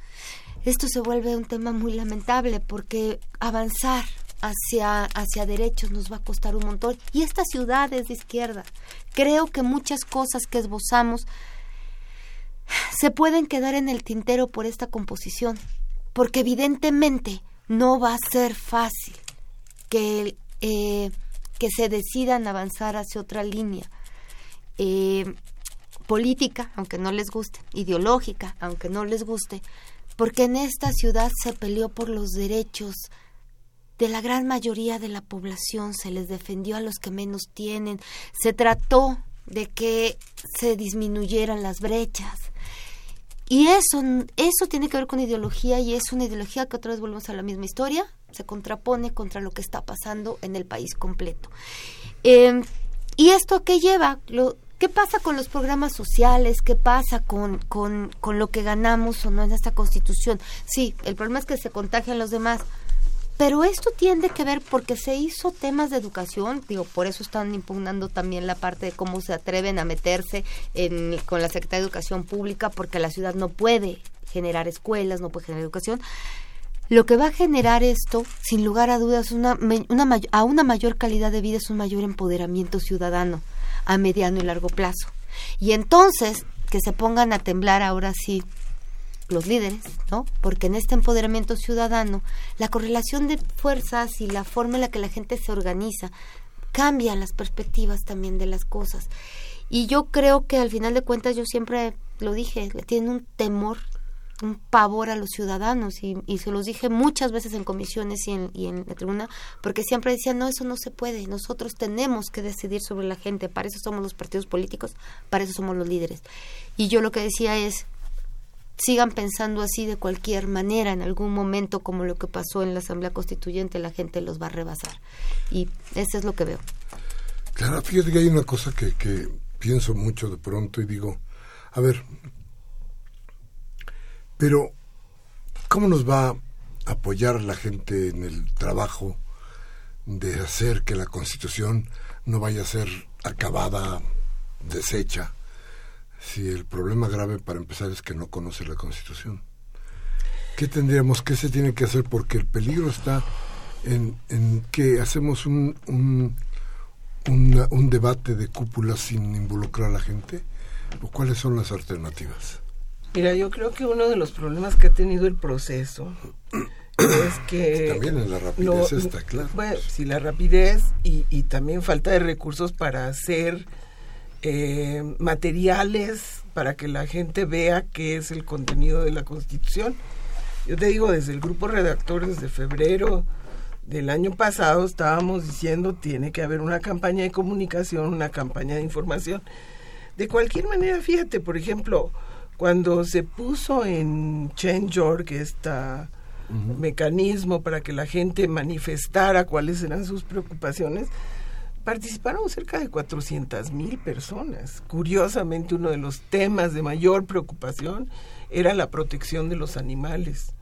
esto se vuelve un tema muy lamentable porque avanzar hacia, hacia derechos nos va a costar un montón. Y esta ciudad es de izquierda. Creo que muchas cosas que esbozamos se pueden quedar en el tintero por esta composición, porque evidentemente no va a ser fácil que, eh, que se decidan avanzar hacia otra línea. Eh, política, aunque no les guste, ideológica, aunque no les guste, porque en esta ciudad se peleó por los derechos de la gran mayoría de la población, se les defendió a los que menos tienen, se trató de que se disminuyeran las brechas. Y eso, eso tiene que ver con ideología y es una ideología que otra vez volvemos a la misma historia, se contrapone contra lo que está pasando en el país completo. Eh, ¿Y esto qué lleva? ¿Qué pasa con los programas sociales? ¿Qué pasa con, con, con lo que ganamos o no en esta constitución? Sí, el problema es que se contagian los demás. Pero esto tiene que ver porque se hizo temas de educación, digo, por eso están impugnando también la parte de cómo se atreven a meterse en, con la Secretaría de Educación Pública, porque la ciudad no puede generar escuelas, no puede generar educación. Lo que va a generar esto, sin lugar a dudas, una, una, a una mayor calidad de vida es un mayor empoderamiento ciudadano a mediano y largo plazo. Y entonces que se pongan a temblar ahora sí los líderes, ¿no? Porque en este empoderamiento ciudadano, la correlación de fuerzas y la forma en la que la gente se organiza cambian las perspectivas también de las cosas. Y yo creo que al final de cuentas, yo siempre lo dije, tienen un temor un pavor a los ciudadanos y, se los dije muchas veces en comisiones y en, y en la tribuna porque siempre decían no eso no se puede nosotros tenemos que decidir sobre la gente para eso somos los partidos políticos para eso somos los líderes y yo lo que decía es sigan pensando así de cualquier manera en algún momento como lo que pasó en la asamblea constituyente la gente los va a rebasar y eso es lo que veo. Claro fíjate que hay una cosa que, que pienso mucho de pronto y digo a ver pero, ¿cómo nos va a apoyar la gente en el trabajo de hacer que la Constitución no vaya a ser acabada, deshecha, si el problema grave para empezar es que no conoce la Constitución? ¿Qué tendríamos, qué se tiene que hacer? Porque el peligro está en, que hacemos un, un debate de cúpula sin involucrar a la gente, o cuáles son las alternativas. Mira, yo creo que uno de los problemas que ha tenido el proceso es que... También en la rapidez está claro. Bueno, sí, la rapidez y, y también falta de recursos para hacer eh, materiales para que la gente vea qué es el contenido de la Constitución. Yo te digo, desde el grupo redactores de febrero del año pasado estábamos diciendo tiene que haber una campaña de comunicación, una campaña de información. De cualquier manera, fíjate, por ejemplo, cuando se puso en Change.org esta mecanismo para que la gente manifestara cuáles eran sus preocupaciones, participaron cerca de 400 mil personas. Curiosamente, uno de los temas de mayor preocupación era la protección de los animales.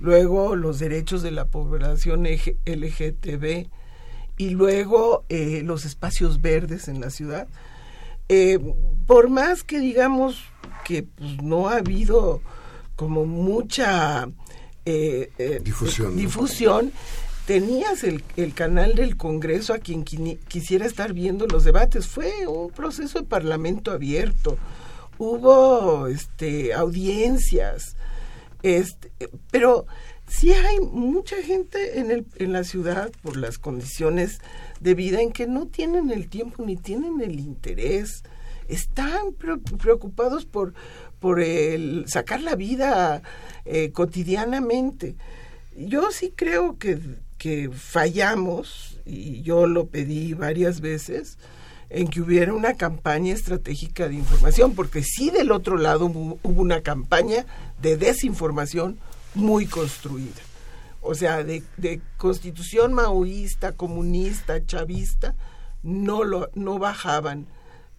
Luego, los derechos de la población LGTB y luego eh, los espacios verdes en la ciudad. Eh, por más que digamos que pues, no ha habido como mucha eh, difusión, difusión tenías el, el, canal del Congreso a quien quisiera estar viendo los debates. Fue un proceso de parlamento abierto. Hubo este, audiencias. Este, pero sí hay mucha gente en, el, en la ciudad por las condiciones de vida en que no tienen el tiempo ni tienen el interés. Están preocupados por, por el sacar la vida eh, cotidianamente. Yo sí creo que que fallamos, y yo lo pedí varias veces, en que hubiera una campaña estratégica de información, porque sí del otro lado hubo, una campaña de desinformación muy construida. O sea, de, constitución maoísta, comunista, chavista, no, lo, no bajaban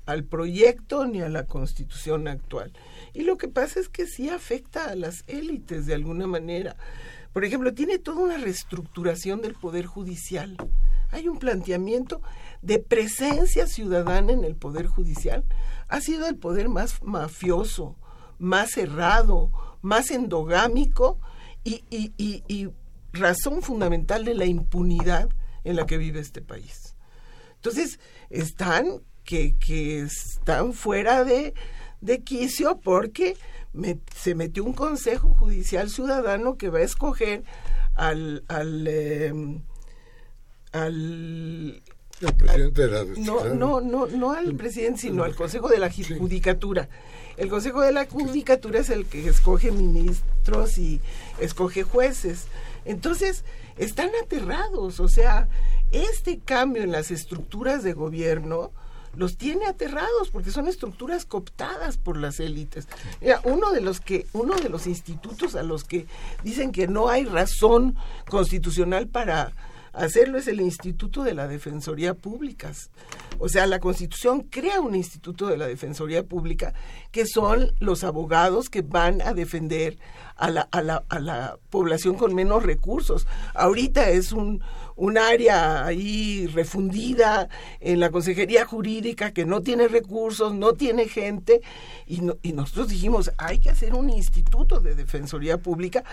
al proyecto ni a la constitución actual. Y lo que pasa es que sí afecta a las élites de alguna manera. Por ejemplo, tiene toda una reestructuración del Poder Judicial. Hay un planteamiento de presencia ciudadana en el Poder Judicial. Ha sido el poder más mafioso, más cerrado, más endogámico y, y razón fundamental de la impunidad en la que vive este país. Entonces, están que, que están fuera de, de quicio porque se metió un Consejo Judicial Ciudadano que va a escoger al... al em, al presidente de la no, no, no, no al presidente, sino al Consejo de la Judicatura. El Consejo de la Judicatura es el que escoge ministros y escoge jueces. Entonces, están aterrados. O sea, este cambio en las estructuras de gobierno los tiene aterrados porque son estructuras cooptadas por las élites. Uno de los que uno de los institutos a los que dicen que no hay razón constitucional para hacerlo es el Instituto de la Defensoría Pública. O sea, la Constitución crea un Instituto de la Defensoría Pública que son los abogados que van a defender a la, a la, a la población con menos recursos. Ahorita es un, un área ahí refundida en la Consejería Jurídica que no tiene recursos, no tiene gente, y, y nosotros dijimos, hay que hacer un instituto de Defensoría Pública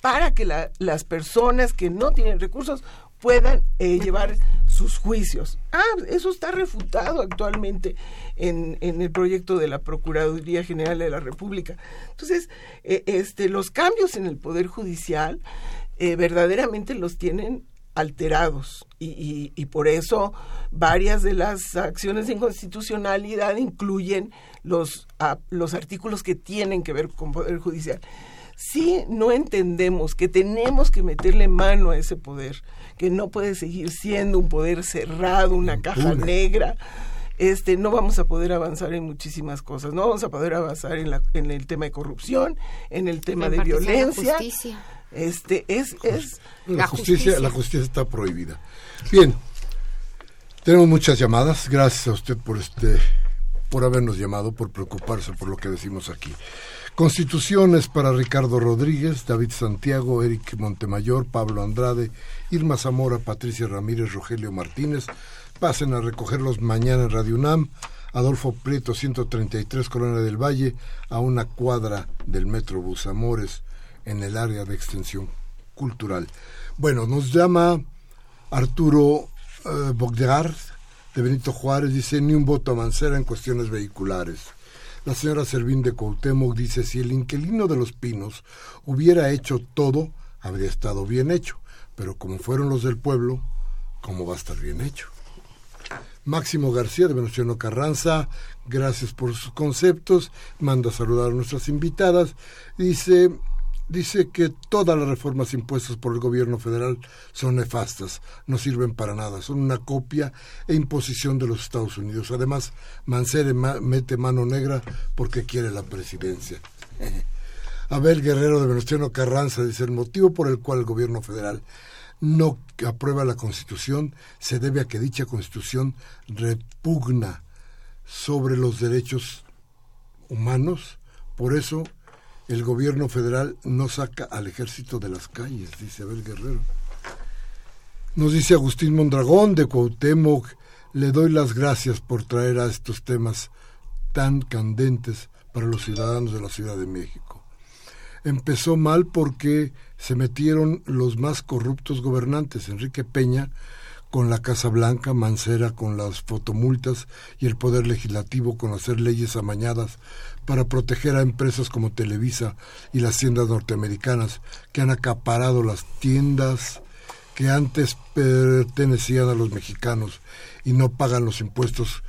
para que las personas que no tienen recursos puedan eh, llevar sus juicios. Ah, eso está refutado actualmente en, en, el proyecto de la Procuraduría General de la República. Entonces, eh, este, los cambios en el Poder Judicial eh, verdaderamente los tienen alterados y, y, por eso varias de las acciones de inconstitucionalidad incluyen los, los artículos que tienen que ver con poder judicial. Si no entendemos que tenemos que meterle mano a ese poder, que no puede seguir siendo un poder cerrado, una caja negra, este, no vamos a poder avanzar en muchísimas cosas. No vamos a poder avanzar en, la, en el tema de corrupción, en el tema de violencia. Este es, es la, justicia, la justicia está prohibida. Bien, tenemos muchas llamadas. Gracias a usted por este, por habernos llamado, por preocuparse por lo que decimos aquí. Constituciones para Ricardo Rodríguez, David Santiago, Eric Montemayor, Pablo Andrade, Irma Zamora, Patricia Ramírez, Rogelio Martínez. Pasen a recogerlos mañana en Radio UNAM. Adolfo Prieto, 133, Colonia del Valle, a una cuadra del Metro Bus Amores en el área de extensión cultural. Bueno, nos llama Arturo eh, de Benito Juárez, dice ni un voto a Mancera en cuestiones vehiculares. La señora Servín de Cuauhtémoc dice si el inquilino de los Pinos hubiera hecho todo, habría estado bien hecho, pero como fueron los del pueblo, ¿cómo va a estar bien hecho? Máximo García de Venustiano Carranza, gracias por sus conceptos, manda a saludar a nuestras invitadas, dice dice que todas las reformas impuestas por el gobierno federal son nefastas, no sirven para nada, son una copia e imposición de los Estados Unidos. Además, Mancera mete mano negra porque quiere la presidencia. [LAUGHS] Abel Guerrero de Venustiano Carranza dice, el motivo por el cual el gobierno federal no aprueba la Constitución se debe a que dicha Constitución repugna sobre los derechos humanos. Por eso el gobierno federal no saca al ejército de las calles, dice Abel Guerrero. Nos dice Agustín Mondragón de Cuauhtémoc, le doy las gracias por traer a estos temas tan candentes para los ciudadanos de la Ciudad de México. Empezó mal porque se metieron los más corruptos gobernantes, Enrique Peña con la Casa Blanca, Mancera con las fotomultas y el Poder Legislativo con hacer leyes amañadas para proteger a empresas como Televisa y las tiendas norteamericanas que han acaparado las tiendas que antes pertenecían a los mexicanos y no pagan los impuestos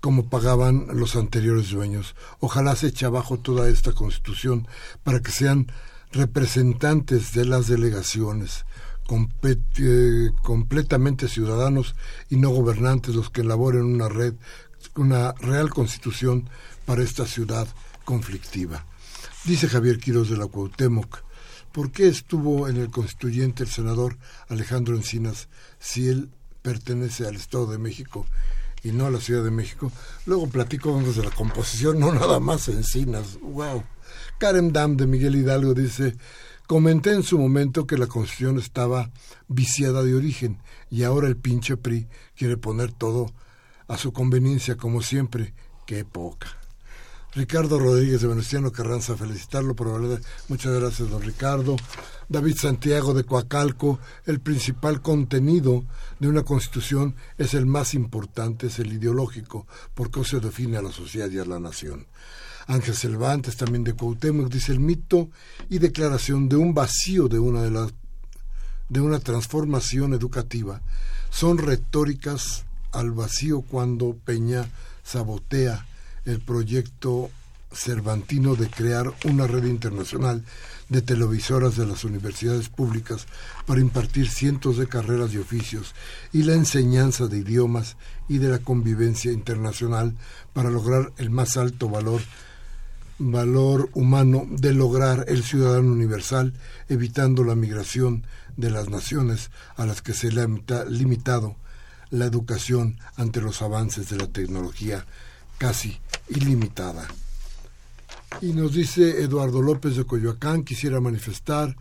como pagaban los anteriores dueños. Ojalá se eche abajo toda esta constitución para que sean representantes de las delegaciones, eh, completamente ciudadanos y no gobernantes los que elaboren una red, una real constitución para esta ciudad conflictiva. Dice Javier Quiroz de la Cuauhtémoc, ¿Por qué estuvo en el constituyente el senador Alejandro Encinas si él pertenece al Estado de México y no a la Ciudad de México? Luego platico desde la composición, no nada más Encinas. ¡Wow! Karen Dam de Miguel Hidalgo dice, comenté en su momento que la constitución estaba viciada de origen y ahora el pinche PRI quiere poner todo a su conveniencia como siempre. ¡Qué poca! Ricardo Rodríguez de Venustiano Carranza, felicitarlo por haber... Muchas gracias, don Ricardo. David Santiago de Coacalco, el principal contenido de una constitución es el más importante, es el ideológico, porque se define a la sociedad y a la nación. Ángel Cervantes, también de Cuauhtémoc, dice el mito y declaración de un vacío de una de las de una transformación educativa. Son retóricas al vacío cuando Peña sabotea el proyecto cervantino de crear una red internacional de televisoras de las universidades públicas para impartir cientos de carreras y oficios y la enseñanza de idiomas y de la convivencia internacional para lograr el más alto valor valor humano de lograr el ciudadano universal evitando la migración de las naciones a las que se le ha limitado la educación ante los avances de la tecnología casi ilimitada. Y nos dice Eduardo López de Coyoacán, quisiera manifestar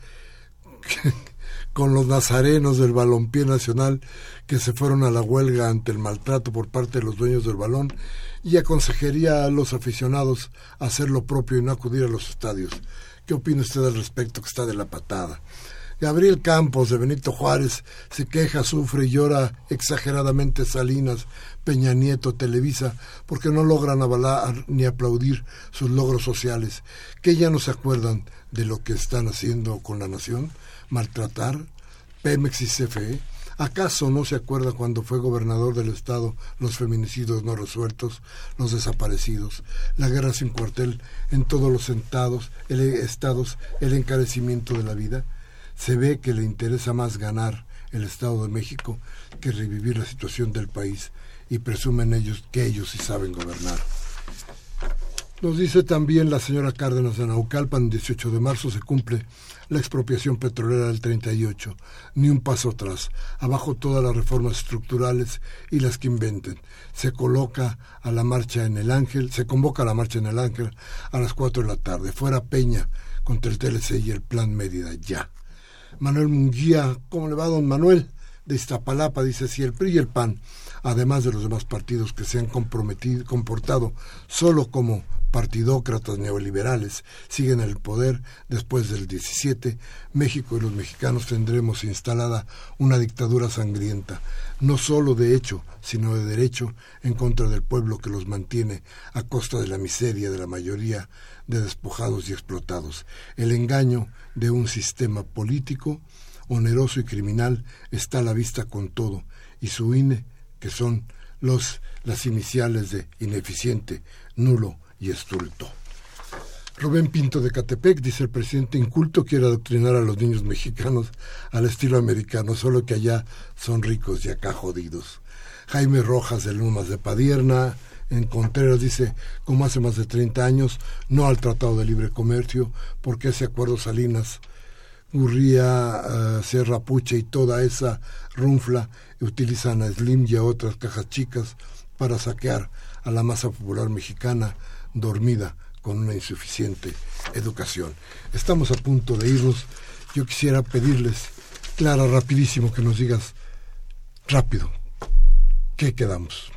con los nazarenos del balompié nacional que se fueron a la huelga ante el maltrato por parte de los dueños del balón y aconsejaría a los aficionados hacer lo propio y no acudir a los estadios. ¿Qué opina usted al respecto que está de la patada? Gabriel Campos de Benito Juárez se queja, sufre y llora exageradamente Salinas, Peña Nieto, Televisa, porque no logran avalar ni aplaudir sus logros sociales, que ya no se acuerdan de lo que están haciendo con la nación, maltratar, Pemex y CFE. ¿Acaso no se acuerda cuando fue gobernador del Estado los feminicidios no resueltos, los desaparecidos, la guerra sin cuartel en todos los sentados, el, estados, el encarecimiento de la vida? se ve que le interesa más ganar el Estado de México que revivir la situación del país y presumen ellos que ellos sí saben gobernar. Nos dice también la señora Cárdenas de Naucalpan, el 18 de marzo se cumple la expropiación petrolera del 38. Ni un paso atrás. Abajo todas las reformas estructurales y las que inventen. Se coloca a la marcha en el Ángel, se convoca a la marcha en el Ángel a las 4 de la tarde. Fuera Peña contra el TLC y el Plan Mérida. Ya. Manuel Munguía, ¿cómo le va don Manuel? De Iztapalapa, dice, si el PRI y el PAN, además de los demás partidos que se han comprometido, comportado solo como partidócratas neoliberales, siguen el poder después del 17, México y los mexicanos tendremos instalada una dictadura sangrienta, no solo de hecho, sino de derecho, en contra del pueblo que los mantiene a costa de la miseria de la mayoría de despojados y explotados. El engaño de un sistema político, oneroso y criminal, está a la vista con todo, y su INE, que son los, las iniciales de ineficiente, nulo y estulto. Rubén Pinto de Catepec dice el presidente inculto quiere adoctrinar a los niños mexicanos al estilo americano, solo que allá son ricos y acá jodidos. Jaime Rojas de Lumas de Padierna, En Contreras dice, como hace más de 30 años, no al Tratado de Libre Comercio, porque ese acuerdo Salinas, Gurría, uh, Sierra Puche y toda esa runfla utilizan a Slim y a otras cajas chicas para saquear a la masa popular mexicana dormida con una insuficiente educación. Estamos a punto de irnos. Yo quisiera pedirles, Clara, rapidísimo, que nos digas rápido, ¿qué quedamos?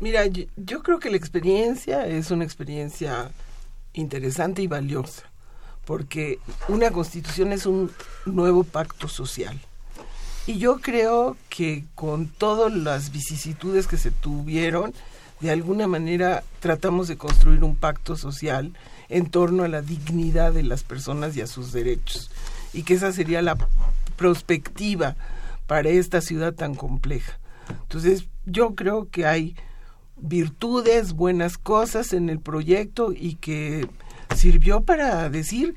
Mira, yo, yo, creo que la experiencia es una experiencia interesante y valiosa, porque una constitución es un nuevo pacto social. Y yo creo que con todas las vicisitudes que se tuvieron, de alguna manera tratamos de construir un pacto social en torno a la dignidad de las personas y a sus derechos. Y que esa sería la perspectiva para esta ciudad tan compleja. Entonces, yo creo que hay virtudes, buenas cosas en el proyecto y que sirvió para decir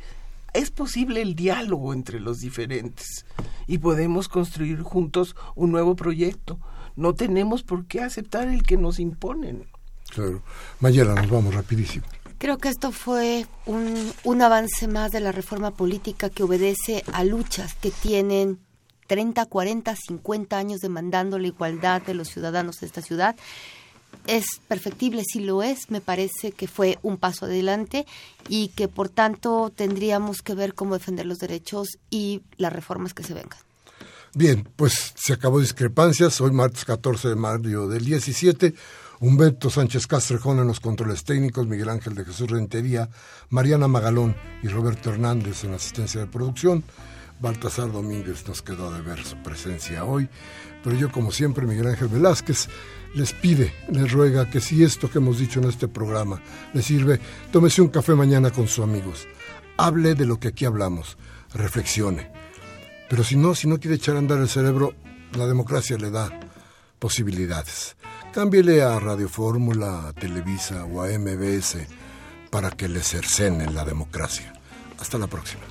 es posible el diálogo entre los diferentes y podemos construir juntos un nuevo proyecto. No tenemos por qué aceptar el que nos imponen. Claro. Mayela, nos vamos rapidísimo. Creo que esto fue un, un avance más de la reforma política que obedece a luchas que tienen 30, 40, 50 años demandando la igualdad de los ciudadanos de esta ciudad. Es perfectible, si lo es, me parece que fue un paso adelante y que por tanto tendríamos que ver cómo defender los derechos y las reformas que se vengan. Bien, pues se acabó discrepancias. Hoy martes 14 de mayo del 17. Humberto Sánchez Castrejón en los controles técnicos, Miguel Ángel de Jesús Rentería, Mariana Magalón y Roberto Hernández en asistencia de producción. Baltasar Domínguez nos quedó de ver su presencia hoy, pero yo como siempre, Miguel Ángel Velázquez, les pide, les ruega que si esto que hemos dicho en este programa le sirve, tómese un café mañana con sus amigos, hable de lo que aquí hablamos, reflexione. Pero si no, si no quiere echar a andar el cerebro, la democracia le da posibilidades. Cámbiele a Radio Fórmula, a Televisa o a MBS para que le cercenen la democracia. Hasta la próxima.